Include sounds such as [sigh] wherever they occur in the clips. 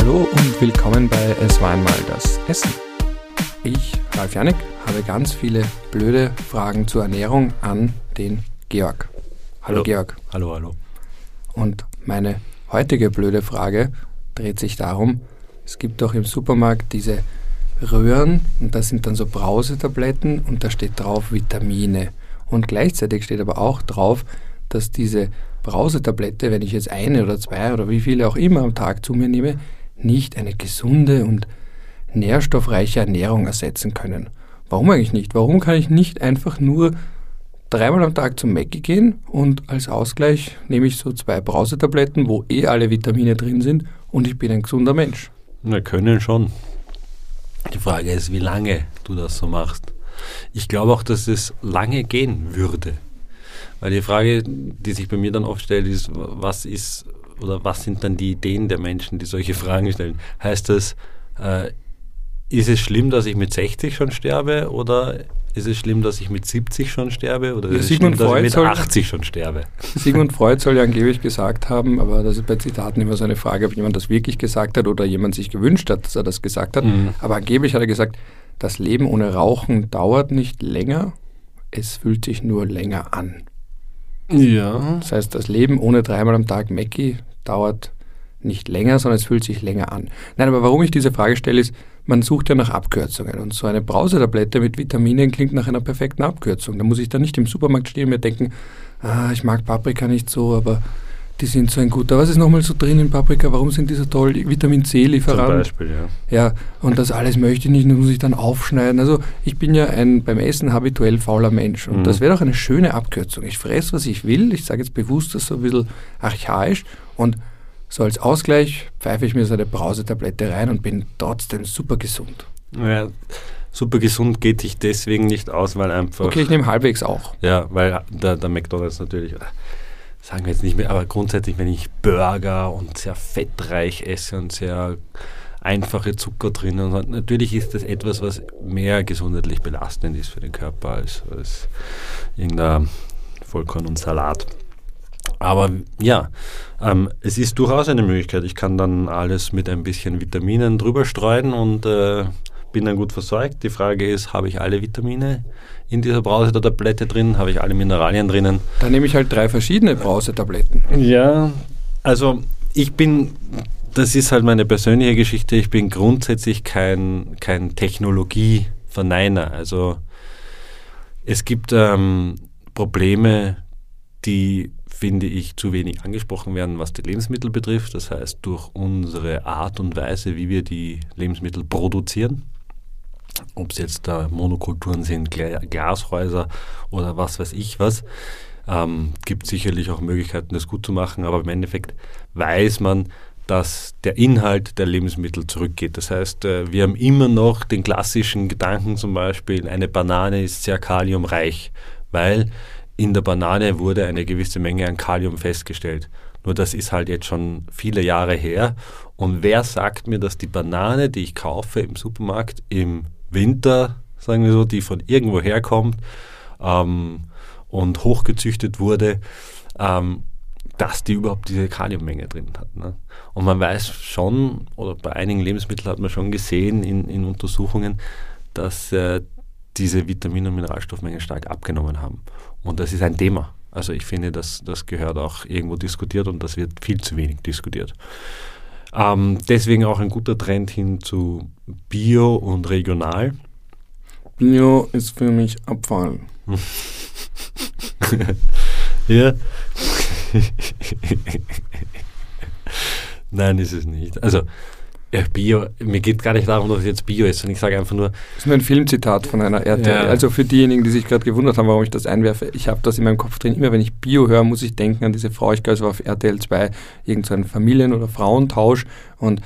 Hallo und willkommen bei Es war einmal das Essen. Ich, Ralf Janik, habe ganz viele blöde Fragen zur Ernährung an den Georg. Hallo, Hallo. Georg. Hallo, hallo. Und meine heutige blöde Frage dreht sich darum, es gibt doch im Supermarkt diese Röhren und das sind dann so Brausetabletten und da steht drauf Vitamine. Und gleichzeitig steht aber auch drauf, dass diese Brausetablette, wenn ich jetzt eine oder zwei oder wie viele auch immer am Tag zu mir nehme, nicht eine gesunde und nährstoffreiche Ernährung ersetzen können. Warum eigentlich nicht? Warum kann ich nicht einfach nur dreimal am Tag zum Mackie gehen und als Ausgleich nehme ich so zwei Brausetabletten, wo eh alle Vitamine drin sind und ich bin ein gesunder Mensch. Wir können schon. Die Frage ist, wie lange du das so machst. Ich glaube auch, dass es lange gehen würde. Weil die Frage, die sich bei mir dann oft stellt, ist, was ist oder was sind dann die Ideen der Menschen, die solche Fragen stellen? Heißt das, äh, ist es schlimm, dass ich mit 60 schon sterbe oder ist es schlimm, dass ich mit 70 schon sterbe oder Ja, ist es schlimm, dass ich mit soll- 80 schon sterbe? [laughs] Sigmund Freud soll ja angeblich gesagt haben, aber das ist bei Zitaten immer so eine Frage, ob jemand das wirklich gesagt hat oder jemand sich gewünscht hat, dass er das gesagt hat. Mhm. Aber angeblich hat er gesagt, das Leben ohne Rauchen dauert nicht länger, es fühlt sich nur länger an. Ja. Das heißt, das Leben ohne dreimal am Tag Mackie dauert nicht länger, sondern es fühlt sich länger an. Nein, aber warum ich diese Frage stelle, ist, man sucht ja nach Abkürzungen und so eine Brausetablette mit Vitaminen klingt nach einer perfekten Abkürzung. Da muss ich dann nicht im Supermarkt stehen und mir denken, ah, ich mag Paprika nicht so, aber die sind so ein guter. Was ist nochmal so drin in Paprika? Warum sind die so toll? Vitamin Zum C-Lieferant. Beispiel, ja. Ja, und das alles möchte ich nicht, das muss ich dann aufschneiden. Also ich bin ja ein beim Essen habituell fauler Mensch und Mhm. das wäre doch eine schöne Abkürzung. Ich fresse, was ich will, ich sage jetzt bewusst das so ein bisschen archaisch und so als Ausgleich pfeife ich mir so eine Brausetablette rein und bin trotzdem super gesund. Ja, super gesund geht sich deswegen nicht aus, weil einfach. Okay, ich nehme halbwegs auch. Ja, weil der, der McDonalds natürlich, sagen wir jetzt nicht mehr, aber grundsätzlich, wenn ich Burger und sehr fettreich esse und sehr einfache Zucker drin und natürlich ist das etwas, was mehr gesundheitlich belastend ist für den Körper als, als irgendein Vollkorn und Salat. Aber ja, ähm, es ist durchaus eine Möglichkeit. Ich kann dann alles mit ein bisschen Vitaminen drüber streuen und äh, bin dann gut versorgt. Die Frage ist, habe ich alle Vitamine in dieser Brause der Tablette drin? Habe ich alle Mineralien drinnen? Da nehme ich halt drei verschiedene Brausetabletten. Ja, also ich bin, das ist halt meine persönliche Geschichte, ich bin grundsätzlich kein, kein Technologieverneiner. Also es gibt ähm, Probleme, die, finde ich, zu wenig angesprochen werden, was die Lebensmittel betrifft. Das heißt, durch unsere Art und Weise, wie wir die Lebensmittel produzieren. Ob es jetzt da Monokulturen sind, Gla- Glashäuser oder was weiß ich was. Ähm, gibt sicherlich auch Möglichkeiten, das gut zu machen, aber im Endeffekt weiß man, dass der Inhalt der Lebensmittel zurückgeht. Das heißt, äh, wir haben immer noch den klassischen Gedanken zum Beispiel, eine Banane ist sehr kaliumreich, weil in der Banane wurde eine gewisse Menge an Kalium festgestellt. Nur das ist halt jetzt schon viele Jahre her. Und wer sagt mir, dass die Banane, die ich kaufe im Supermarkt im Winter, sagen wir so, die von irgendwo herkommt ähm, und hochgezüchtet wurde, ähm, dass die überhaupt diese Kaliummenge drin hat. Ne? Und man weiß schon, oder bei einigen Lebensmitteln hat man schon gesehen in, in Untersuchungen, dass äh, diese Vitamin- und Mineralstoffmengen stark abgenommen haben. Und das ist ein Thema. Also ich finde, das, das gehört auch irgendwo diskutiert und das wird viel zu wenig diskutiert. Ähm, deswegen auch ein guter Trend hin zu Bio und regional. Bio ist für mich Abfall. [laughs] Ja. [laughs] Nein, ist es nicht. Also, ja, Bio, mir geht gar nicht darum, dass es jetzt Bio ist, sondern ich sage einfach nur, Das ist nur ein Filmzitat von einer RTL. Ja. Also für diejenigen, die sich gerade gewundert haben, warum ich das einwerfe, ich habe das in meinem Kopf drin. Immer wenn ich Bio höre, muss ich denken an diese Frau, ich glaube, es war auf RTL 2, irgendein Familien- oder Frauentausch und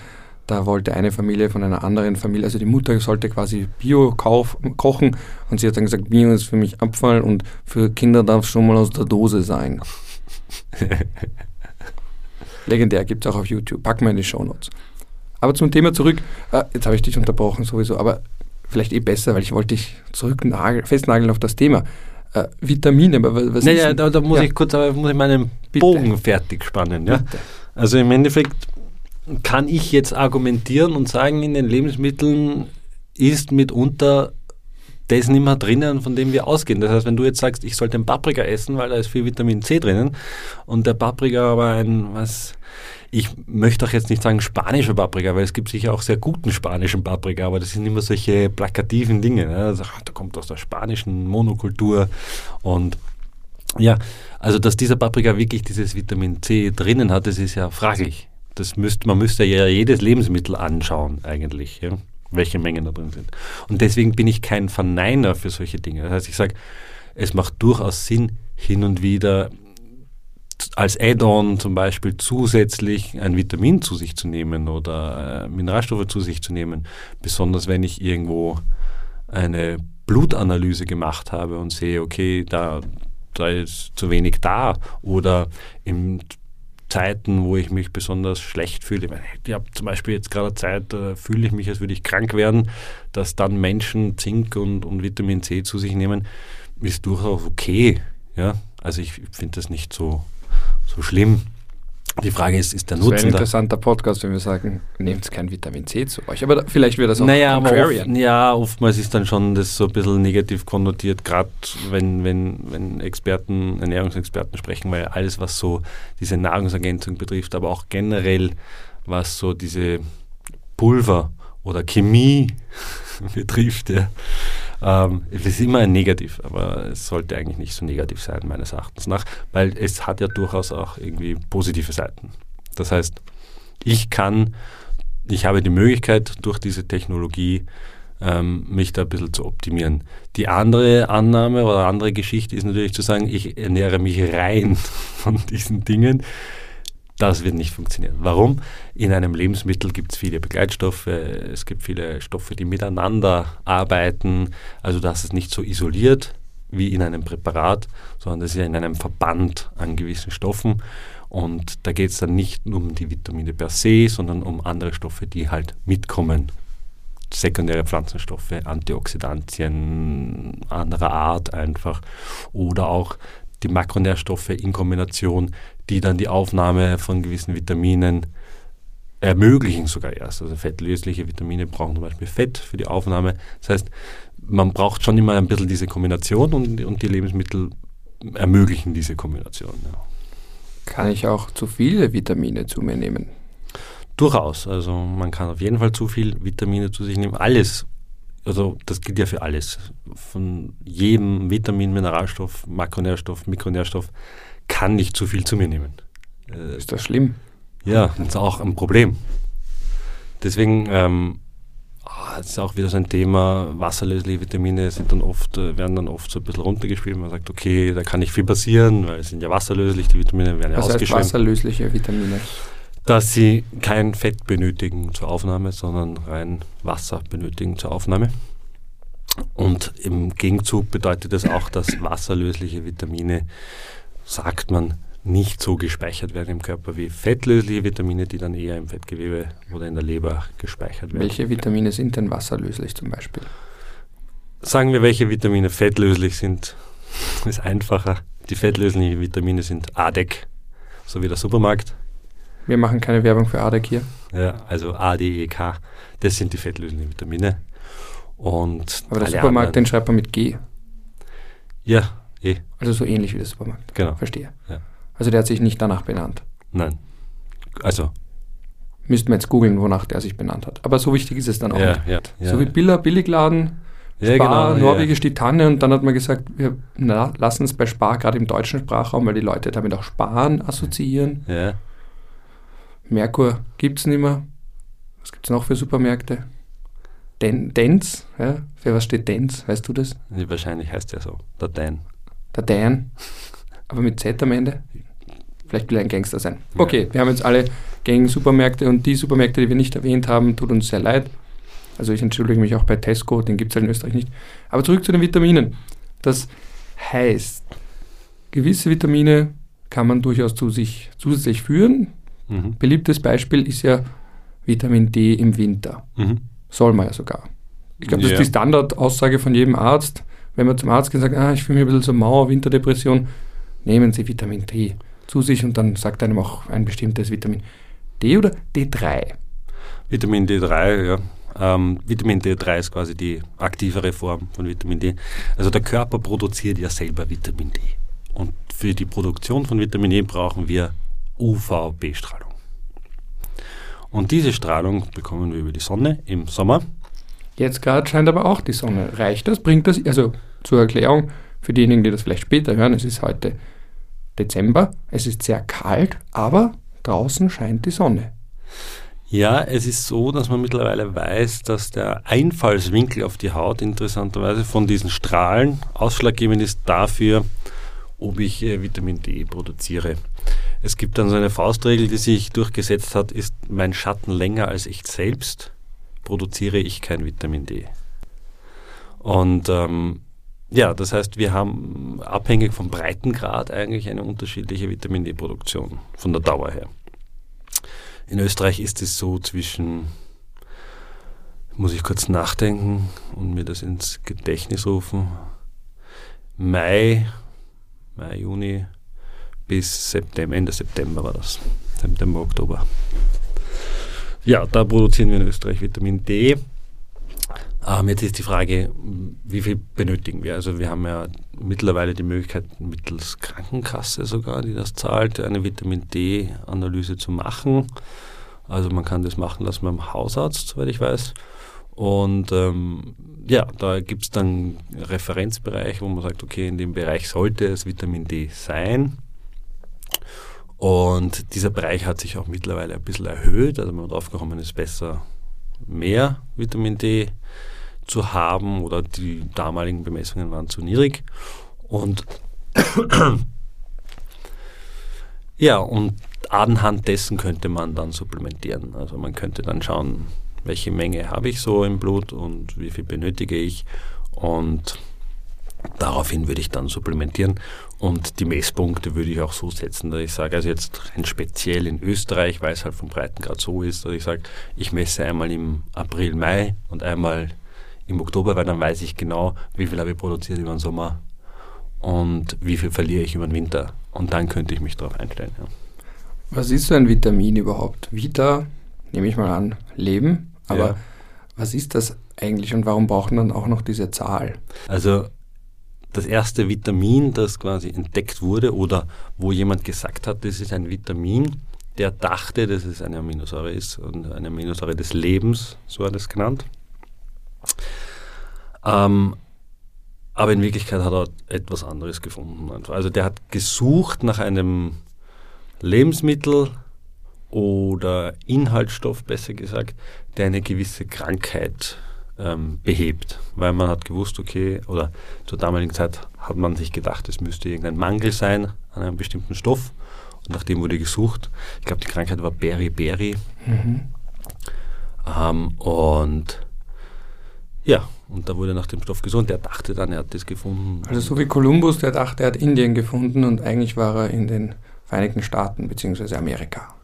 da wollte eine Familie von einer anderen Familie, also die Mutter sollte quasi Bio kauf, kochen und sie hat dann gesagt, Bio ist für mich Abfall und für Kinder darf es schon mal aus der Dose sein. [laughs] Legendär, gibt es auch auf YouTube. Packen wir in die Shownotes. Aber zum Thema zurück. Äh, jetzt habe ich dich unterbrochen sowieso, aber vielleicht eh besser, weil ich wollte dich zurück nagel, festnageln auf das Thema. Äh, Vitamine, aber wa- was ist naja, denn- da, da muss Ja. ich kurz aber muss ich meinen Bitte. Bogen fertig spannen. Ja? Bitte. Also im Endeffekt kann ich jetzt argumentieren und sagen, in den Lebensmitteln ist mitunter das nicht mehr drinnen, von dem wir ausgehen. Das heißt, wenn du jetzt sagst, ich sollte einen Paprika essen, weil da ist viel Vitamin C drinnen und der Paprika aber ein, was, ich möchte auch jetzt nicht sagen spanischer Paprika, weil es gibt sicher auch sehr guten spanischen Paprika, aber das sind immer solche plakativen Dinge. Ne? Also, ach, da kommt aus der spanischen Monokultur und ja, also dass dieser Paprika wirklich dieses Vitamin C drinnen hat, das ist ja fraglich. Das müsst, man müsste ja jedes Lebensmittel anschauen eigentlich. Ja? Welche Mengen da drin sind. Und deswegen bin ich kein Verneiner für solche Dinge. Das heißt, ich sage, es macht durchaus Sinn, hin und wieder als Add-on zum Beispiel zusätzlich ein Vitamin zu sich zu nehmen oder äh, Mineralstoffe zu sich zu nehmen. Besonders wenn ich irgendwo eine Blutanalyse gemacht habe und sehe, okay, da, da ist zu wenig da oder im Zeiten, wo ich mich besonders schlecht fühle. Ich habe zum Beispiel jetzt gerade Zeit, da fühle ich mich, als würde ich krank werden, dass dann Menschen Zink und, und Vitamin C zu sich nehmen, ist durchaus okay. Ja? Also ich finde das nicht so, so schlimm. Die Frage ist, ist der Nutzen da? Das wäre ein interessanter Podcast, wenn wir sagen, nehmt kein Vitamin C zu euch. Aber vielleicht wird das auch naja, contrarian. Oft, ja, oftmals ist dann schon das so ein bisschen negativ konnotiert, gerade wenn, wenn, wenn Experten, Ernährungsexperten sprechen, weil alles, was so diese Nahrungsergänzung betrifft, aber auch generell, was so diese Pulver oder Chemie [laughs] betrifft, ja, ähm, es ist immer ein Negativ, aber es sollte eigentlich nicht so negativ sein, meines Erachtens nach, weil es hat ja durchaus auch irgendwie positive Seiten. Das heißt, ich kann, ich habe die Möglichkeit durch diese Technologie, ähm, mich da ein bisschen zu optimieren. Die andere Annahme oder andere Geschichte ist natürlich zu sagen, ich ernähre mich rein [laughs] von diesen Dingen. Das wird nicht funktionieren. Warum? In einem Lebensmittel gibt es viele Begleitstoffe, es gibt viele Stoffe, die miteinander arbeiten. Also das ist nicht so isoliert wie in einem Präparat, sondern das ist ja in einem Verband an gewissen Stoffen. Und da geht es dann nicht nur um die Vitamine per se, sondern um andere Stoffe, die halt mitkommen. Sekundäre Pflanzenstoffe, Antioxidantien anderer Art einfach. Oder auch die Makronährstoffe in Kombination, die dann die Aufnahme von gewissen Vitaminen ermöglichen sogar erst. Also fettlösliche Vitamine brauchen zum Beispiel Fett für die Aufnahme. Das heißt, man braucht schon immer ein bisschen diese Kombination und, und die Lebensmittel ermöglichen diese Kombination. Ja. Kann ich auch zu viele Vitamine zu mir nehmen? Durchaus. Also man kann auf jeden Fall zu viel Vitamine zu sich nehmen. Alles also das gilt ja für alles. Von jedem Vitamin, Mineralstoff, Makronährstoff, Mikronährstoff kann ich zu viel zu mir nehmen. Äh, ist das schlimm? Ja, das ist auch ein Problem. Deswegen ähm, ah, das ist auch wieder so ein Thema, wasserlösliche Vitamine sind dann oft, äh, werden dann oft so ein bisschen runtergespielt. Man sagt, okay, da kann nicht viel passieren, weil es sind ja wasserlöslich, die Vitamine werden ja Was heißt wasserlösliche Vitamine? Dass sie kein Fett benötigen zur Aufnahme, sondern rein Wasser benötigen zur Aufnahme. Und im Gegenzug bedeutet das auch, dass wasserlösliche Vitamine, sagt man, nicht so gespeichert werden im Körper wie fettlösliche Vitamine, die dann eher im Fettgewebe oder in der Leber gespeichert werden. Welche Vitamine sind denn wasserlöslich zum Beispiel? Sagen wir, welche Vitamine fettlöslich sind. [laughs] Ist einfacher. Die fettlöslichen Vitamine sind ADEC, so wie der Supermarkt. Wir machen keine Werbung für ADEC hier. Ja, also A, D, E, K, das sind die fettlösenden Vitamine. Und Aber der Supermarkt, anderen, den schreibt man mit G. Ja, eh. Also so ähnlich wie der Supermarkt. Genau. Verstehe. Ja. Also der hat sich nicht danach benannt. Nein. Also. Müssten wir jetzt googeln, wonach der sich benannt hat. Aber so wichtig ist es dann auch ja, Ja, ja, so wie Billa, Billigladen, ja, Spar, genau, Norwegisch die Tanne und dann hat man gesagt, wir lassen es bei Spar gerade im deutschen Sprachraum, weil die Leute damit auch Sparen assoziieren. Ja. Merkur gibt es nicht mehr. Was gibt es noch für Supermärkte? Den, Dens, ja? Für was steht Dens? Weißt du das? Ja, wahrscheinlich heißt der so, der Dan. Der Dan, aber mit Z am Ende. Vielleicht will er ein Gangster sein. Okay, ja. wir haben jetzt alle Gang-Supermärkte und die Supermärkte, die wir nicht erwähnt haben, tut uns sehr leid. Also ich entschuldige mich auch bei Tesco, den gibt es halt in Österreich nicht. Aber zurück zu den Vitaminen. Das heißt, gewisse Vitamine kann man durchaus zu sich zusätzlich führen, Mhm. Beliebtes Beispiel ist ja Vitamin D im Winter. Mhm. Soll man ja sogar. Ich glaube, das ist die Standardaussage von jedem Arzt. Wenn man zum Arzt geht und sagt, ah, ich fühle mich ein bisschen so Mauer, Winterdepression, nehmen Sie Vitamin D zu sich und dann sagt einem auch ein bestimmtes Vitamin. D oder D3? Vitamin D3, ja. Ähm, Vitamin D3 ist quasi die aktivere Form von Vitamin D. Also der Körper produziert ja selber Vitamin D. Und für die Produktion von Vitamin D brauchen wir UVB-Strahlung. Und diese Strahlung bekommen wir über die Sonne im Sommer. Jetzt gerade scheint aber auch die Sonne. Reicht das? Bringt das? Also zur Erklärung für diejenigen, die das vielleicht später hören, es ist heute Dezember, es ist sehr kalt, aber draußen scheint die Sonne. Ja, es ist so, dass man mittlerweile weiß, dass der Einfallswinkel auf die Haut interessanterweise von diesen Strahlen ausschlaggebend ist dafür, ob ich äh, Vitamin D produziere. Es gibt dann so eine Faustregel, die sich durchgesetzt hat, ist mein Schatten länger als ich selbst, produziere ich kein Vitamin D. Und ähm, ja, das heißt, wir haben abhängig vom Breitengrad eigentlich eine unterschiedliche Vitamin D-Produktion von der Dauer her. In Österreich ist es so zwischen, muss ich kurz nachdenken und mir das ins Gedächtnis rufen, Mai, Mai, Juni bis September, Ende September war das. September, Oktober. Ja, da produzieren wir in Österreich Vitamin D. Ähm, jetzt ist die Frage, wie viel benötigen wir? Also wir haben ja mittlerweile die Möglichkeit, mittels Krankenkasse sogar, die das zahlt, eine Vitamin D-Analyse zu machen. Also man kann das machen lassen beim Hausarzt, soweit ich weiß. Und ähm, ja, da gibt es dann Referenzbereich, wo man sagt, okay, in dem Bereich sollte es Vitamin D sein. Und dieser Bereich hat sich auch mittlerweile ein bisschen erhöht. Also man hat aufgekommen, es ist besser, mehr Vitamin D zu haben oder die damaligen Bemessungen waren zu niedrig. Und [clears throat] ja, und anhand dessen könnte man dann supplementieren. Also man könnte dann schauen, welche Menge habe ich so im Blut und wie viel benötige ich und daraufhin würde ich dann supplementieren und die Messpunkte würde ich auch so setzen, dass ich sage, also jetzt rein speziell in Österreich, weil es halt vom Breitengrad so ist, dass ich sage, ich messe einmal im April, Mai und einmal im Oktober, weil dann weiß ich genau, wie viel habe ich produziert über den Sommer und wie viel verliere ich über den Winter. Und dann könnte ich mich darauf einstellen. Ja. Was ist so ein Vitamin überhaupt? Vita, nehme ich mal an, Leben. Aber ja. was ist das eigentlich und warum braucht man dann auch noch diese Zahl? Also das erste Vitamin, das quasi entdeckt wurde oder wo jemand gesagt hat, das ist ein Vitamin, der dachte, dass es eine Aminosäure ist und eine Aminosäure des Lebens, so hat es genannt. Ähm, aber in Wirklichkeit hat er etwas anderes gefunden. Also der hat gesucht nach einem Lebensmittel oder Inhaltsstoff, besser gesagt, der eine gewisse Krankheit ähm, behebt. Weil man hat gewusst, okay, oder zur damaligen Zeit hat man sich gedacht, es müsste irgendein Mangel sein an einem bestimmten Stoff. Und nach dem wurde gesucht. Ich glaube, die Krankheit war Beriberi. Mhm. Ähm, und ja, und da wurde nach dem Stoff gesucht. Der dachte dann, er hat das gefunden. Also so wie Kolumbus, der dachte, er hat Indien gefunden und eigentlich war er in den Vereinigten Staaten bzw. Amerika.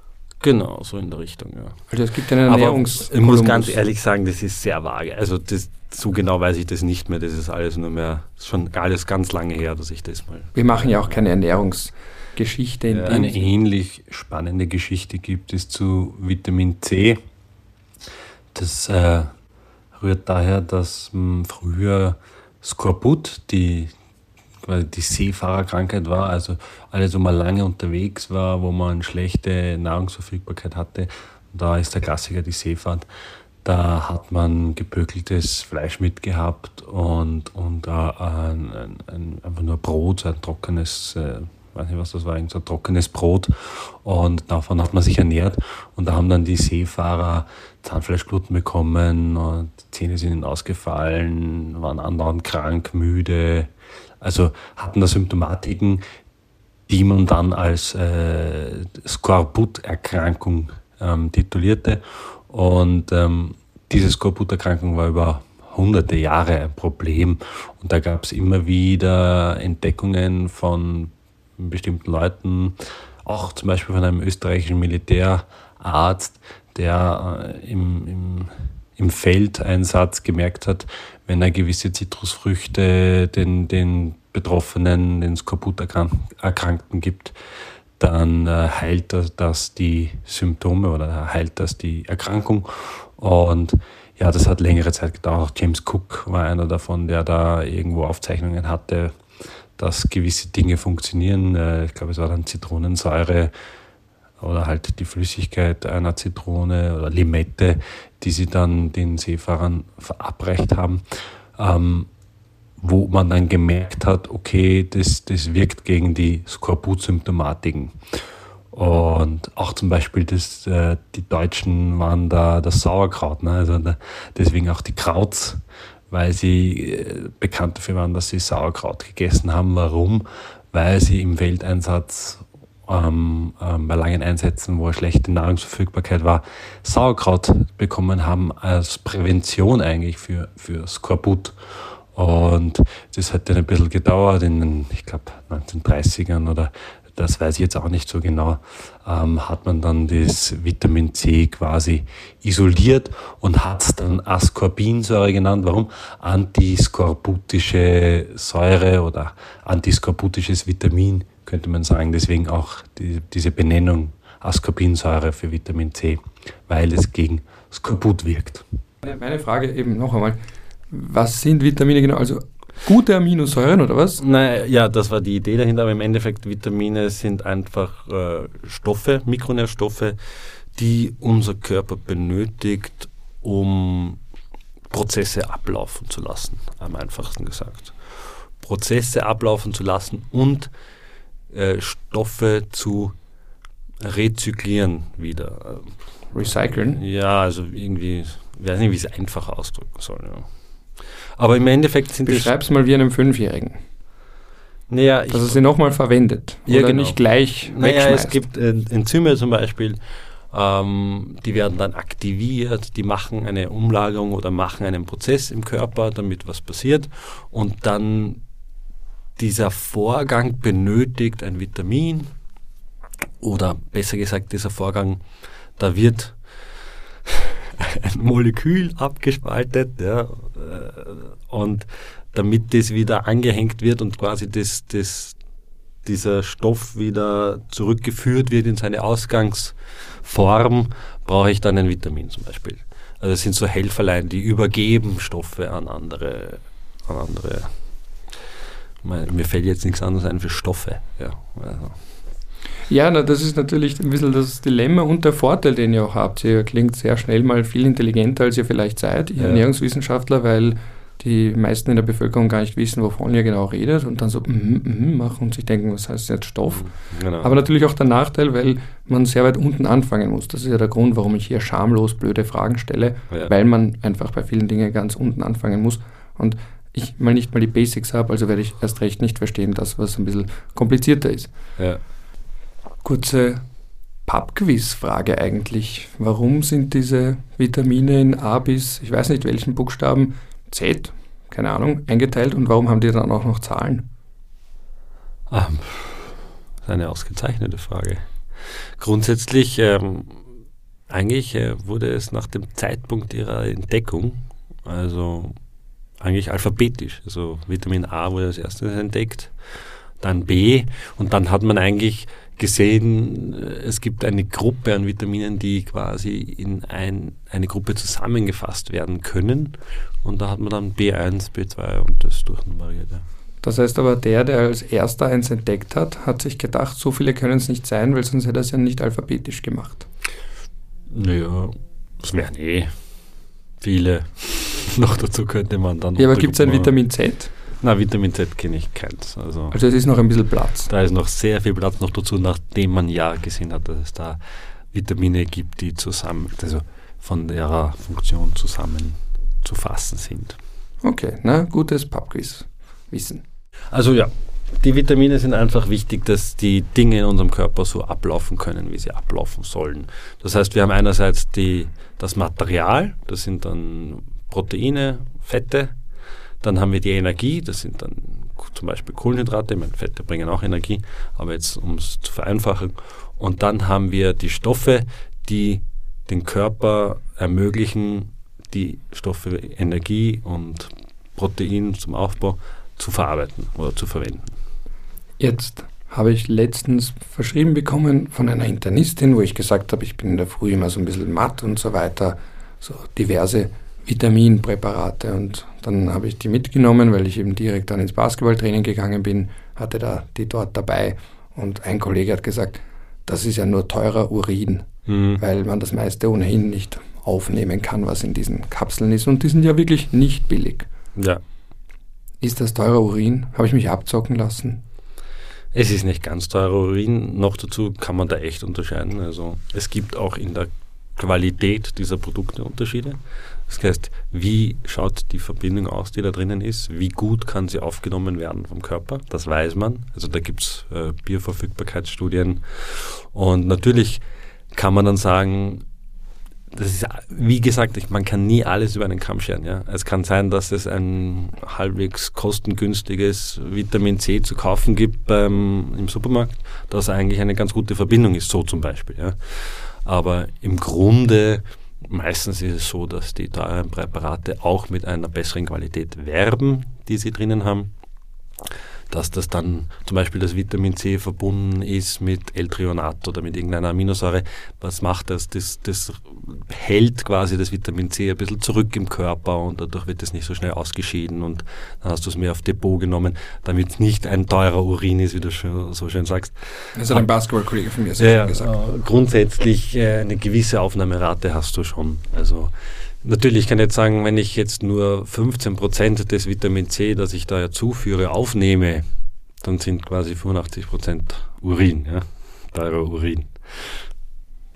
Genau, so in der Richtung, ja. Also es gibt einen Ernährungs... Aber ich muss ganz ehrlich sagen, das ist sehr vage. Also das, so genau weiß ich das nicht mehr. Das ist alles nur mehr, schon alles ganz lange her, dass ich das mal... Wir machen ja auch keine Ernährungsgeschichte. In ja, eine ähnlich spannende Geschichte gibt es zu Vitamin C. Das äh, rührt daher, dass mh, früher Skorbut, die quasi die Seefahrerkrankheit war, also alles, wo man lange unterwegs war, wo man schlechte Nahrungsverfügbarkeit hatte, da ist der Klassiker die Seefahrt. Da hat man gebökeltes Fleisch mitgehabt und, und äh, ein, ein, einfach nur Brot, ein trockenes, äh, weiß nicht was das war, ein trockenes Brot und davon hat man sich ernährt und da haben dann die Seefahrer Zahnfleischbluten bekommen und die Zähne sind ihnen ausgefallen, waren andauernd krank, müde, also hatten da Symptomatiken, die man dann als äh, Skorbut-Erkrankung ähm, titulierte. Und ähm, diese Skorbut-Erkrankung war über hunderte Jahre ein Problem. Und da gab es immer wieder Entdeckungen von bestimmten Leuten, auch zum Beispiel von einem österreichischen Militärarzt, der äh, im, im, im Feldeinsatz gemerkt hat, wenn er gewisse Zitrusfrüchte den, den Betroffenen, den Skorbut-Erkrankten gibt, dann äh, heilt das, die Symptome oder heilt das die Erkrankung. Und ja, das hat längere Zeit gedauert. Auch James Cook war einer davon, der da irgendwo Aufzeichnungen hatte, dass gewisse Dinge funktionieren. Äh, ich glaube, es war dann Zitronensäure oder halt die Flüssigkeit einer Zitrone oder Limette, die sie dann den Seefahrern verabreicht haben. Ähm, wo man dann gemerkt hat, okay, das, das wirkt gegen die Skorbut-Symptomatiken. Und auch zum Beispiel das, äh, die Deutschen waren da das Sauerkraut, ne? also da, deswegen auch die Krauts, weil sie äh, bekannt dafür waren, dass sie Sauerkraut gegessen haben. Warum? Weil sie im Welteinsatz ähm, ähm, bei langen Einsätzen, wo eine schlechte Nahrungsverfügbarkeit war, Sauerkraut bekommen haben als Prävention eigentlich für, für Skorbut. Und das hat dann ein bisschen gedauert, in den, ich glaube, 1930ern oder das weiß ich jetzt auch nicht so genau, ähm, hat man dann das Vitamin C quasi isoliert und hat es dann Ascorbinsäure genannt. Warum? Antiskorbutische Säure oder antiskorbutisches Vitamin, könnte man sagen. Deswegen auch die, diese Benennung Ascorbinsäure für Vitamin C, weil es gegen Skorbut wirkt. Meine Frage eben noch einmal, was sind Vitamine genau? Also gute Aminosäuren oder was? Nein, ja, das war die Idee dahinter, aber im Endeffekt Vitamine sind einfach äh, Stoffe, Mikronährstoffe, die unser Körper benötigt, um Prozesse ablaufen zu lassen, am einfachsten gesagt. Prozesse ablaufen zu lassen und äh, Stoffe zu rezyklieren wieder. Recyceln? Ja, also irgendwie, ich weiß nicht, wie ich es einfacher ausdrücken soll. Ja. Aber im Endeffekt sind Beschreib's mal wie einem Fünfjährigen. Naja, dass er sie nochmal verwendet ja, oder genau. nicht gleich naja, es gibt Enzyme zum Beispiel, ähm, die werden dann aktiviert, die machen eine Umlagerung oder machen einen Prozess im Körper, damit was passiert und dann dieser Vorgang benötigt ein Vitamin oder besser gesagt dieser Vorgang, da wird [laughs] ein Molekül abgespaltet ja, äh, und damit das wieder angehängt wird und quasi das, das, dieser Stoff wieder zurückgeführt wird in seine Ausgangsform, brauche ich dann ein Vitamin zum Beispiel. Also es sind so Helferlein, die übergeben Stoffe an andere, an andere. Mir fällt jetzt nichts anderes ein für Stoffe. Ja, also. Ja, na, das ist natürlich ein bisschen das Dilemma und der Vorteil, den ihr auch habt. Ihr klingt sehr schnell mal viel intelligenter, als ihr vielleicht seid, ihr ja. Ernährungswissenschaftler, weil die meisten in der Bevölkerung gar nicht wissen, wovon ihr genau redet und dann so mm, mm, machen und sich denken, was heißt jetzt Stoff? Mhm, genau. Aber natürlich auch der Nachteil, weil man sehr weit unten anfangen muss. Das ist ja der Grund, warum ich hier schamlos blöde Fragen stelle, ja. weil man einfach bei vielen Dingen ganz unten anfangen muss. Und ich mal nicht mal die Basics habe, also werde ich erst recht nicht verstehen, das, was ein bisschen komplizierter ist. Ja. Kurze Pub-Quiz-Frage eigentlich. Warum sind diese Vitamine in A bis, ich weiß nicht welchen Buchstaben, Z, keine Ahnung, eingeteilt und warum haben die dann auch noch Zahlen? Ah, das ist eine ausgezeichnete Frage. Grundsätzlich, ähm, eigentlich äh, wurde es nach dem Zeitpunkt ihrer Entdeckung, also eigentlich alphabetisch, also Vitamin A wurde als erstes entdeckt, dann B und dann hat man eigentlich gesehen, es gibt eine Gruppe an Vitaminen, die quasi in ein, eine Gruppe zusammengefasst werden können. Und da hat man dann B1, B2 und das durchnummeriert. Das heißt aber, der, der als erster eins entdeckt hat, hat sich gedacht, so viele können es nicht sein, weil sonst hätte er es ja nicht alphabetisch gemacht. Naja, es wären eh viele. [laughs] Noch dazu könnte man dann. Ja, aber gibt es ein Vitamin Z? Na, Vitamin Z kenne ich keins. Also, also es ist noch ein bisschen Platz. Da ist noch sehr viel Platz noch dazu, nachdem man ja gesehen hat, dass es da Vitamine gibt, die zusammen, also von ihrer Funktion zusammen zu fassen sind. Okay, na, gutes Pubquiz. Wissen. Also ja, die Vitamine sind einfach wichtig, dass die Dinge in unserem Körper so ablaufen können, wie sie ablaufen sollen. Das heißt, wir haben einerseits die, das Material, das sind dann Proteine, Fette, dann haben wir die Energie, das sind dann zum Beispiel Kohlenhydrate, meine Fette bringen auch Energie, aber jetzt um es zu vereinfachen. Und dann haben wir die Stoffe, die den Körper ermöglichen, die Stoffe Energie und Protein zum Aufbau zu verarbeiten oder zu verwenden. Jetzt habe ich letztens verschrieben bekommen von einer Internistin, wo ich gesagt habe, ich bin in der Früh immer so ein bisschen matt und so weiter, so diverse Vitaminpräparate. Und dann habe ich die mitgenommen, weil ich eben direkt dann ins Basketballtraining gegangen bin, hatte da die dort dabei. Und ein Kollege hat gesagt, das ist ja nur teurer Urin, mhm. weil man das meiste ohnehin nicht aufnehmen kann, was in diesen Kapseln ist. Und die sind ja wirklich nicht billig. Ja. Ist das teurer Urin? Habe ich mich abzocken lassen? Es ist nicht ganz teurer Urin. Noch dazu kann man da echt unterscheiden. Also es gibt auch in der Qualität dieser Produkte Unterschiede. Das heißt, wie schaut die Verbindung aus, die da drinnen ist? Wie gut kann sie aufgenommen werden vom Körper? Das weiß man. Also da gibt es äh, Bioverfügbarkeitsstudien. Und natürlich kann man dann sagen, das ist, wie gesagt, man kann nie alles über einen Kamm scheren. Ja? Es kann sein, dass es ein halbwegs kostengünstiges Vitamin C zu kaufen gibt beim, im Supermarkt, das eigentlich eine ganz gute Verbindung ist, so zum Beispiel. Ja? Aber im Grunde, meistens ist es so, dass die teuren Präparate auch mit einer besseren Qualität werben, die sie drinnen haben dass das dann zum Beispiel das Vitamin C verbunden ist mit L-Trionat oder mit irgendeiner Aminosäure. Was macht das? das? Das hält quasi das Vitamin C ein bisschen zurück im Körper und dadurch wird es nicht so schnell ausgeschieden und dann hast du es mehr auf Depot genommen, damit es nicht ein teurer Urin ist, wie du schon, so schön sagst. Das hat ein Basketballkollege von mir so ja, gesagt. Äh, grundsätzlich äh, eine gewisse Aufnahmerate hast du schon. Also Natürlich kann ich jetzt sagen, wenn ich jetzt nur 15% des Vitamin C, das ich da ja zuführe, aufnehme, dann sind quasi 85% Urin, ja, teurer Urin.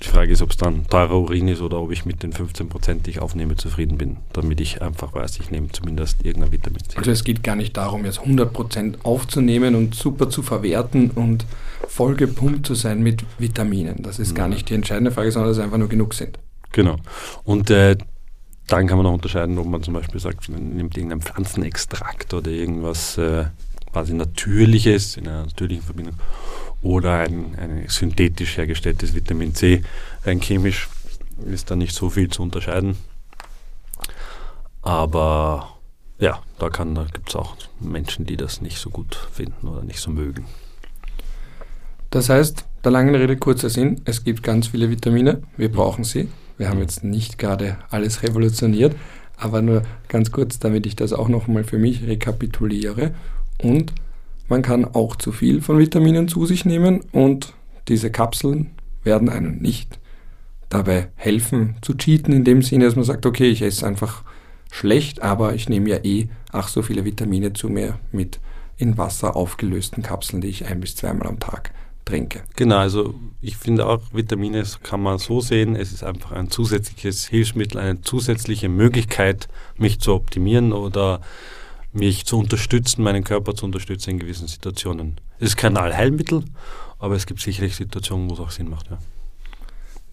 Die Frage ist, ob es dann teurer Urin ist oder ob ich mit den 15%, die ich aufnehme, zufrieden bin, damit ich einfach weiß, ich nehme zumindest irgendein Vitamin C. Also es geht gar nicht darum, jetzt 100% aufzunehmen und super zu verwerten und voll gepumpt zu sein mit Vitaminen. Das ist gar nicht die entscheidende Frage, sondern dass es einfach nur genug sind. Genau. Und äh, dann kann man noch unterscheiden, ob man zum Beispiel sagt, man nimmt irgendeinen Pflanzenextrakt oder irgendwas äh, quasi Natürliches in einer natürlichen Verbindung oder ein, ein synthetisch hergestelltes Vitamin C. Rein chemisch ist da nicht so viel zu unterscheiden. Aber ja, da, da gibt es auch Menschen, die das nicht so gut finden oder nicht so mögen. Das heißt, der langen Rede kurzer Sinn, es gibt ganz viele Vitamine, wir brauchen sie. Wir haben jetzt nicht gerade alles revolutioniert, aber nur ganz kurz, damit ich das auch nochmal für mich rekapituliere. Und man kann auch zu viel von Vitaminen zu sich nehmen und diese Kapseln werden einem nicht dabei helfen zu cheaten, in dem Sinne, dass man sagt, okay, ich esse einfach schlecht, aber ich nehme ja eh ach so viele Vitamine zu mir mit in Wasser aufgelösten Kapseln, die ich ein bis zweimal am Tag trinke. Genau, also ich finde auch, Vitamine kann man so sehen, es ist einfach ein zusätzliches Hilfsmittel, eine zusätzliche Möglichkeit, mich zu optimieren oder mich zu unterstützen, meinen Körper zu unterstützen in gewissen Situationen. Es ist kein Allheilmittel, aber es gibt sicherlich Situationen, wo es auch Sinn macht. Ja.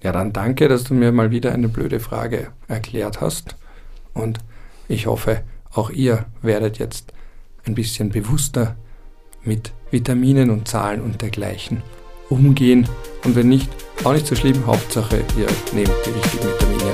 ja, dann danke, dass du mir mal wieder eine blöde Frage erklärt hast und ich hoffe, auch ihr werdet jetzt ein bisschen bewusster mit Vitaminen und Zahlen und dergleichen umgehen. Und wenn nicht, auch nicht so schlimm. Hauptsache, ihr nehmt die richtigen Vitamine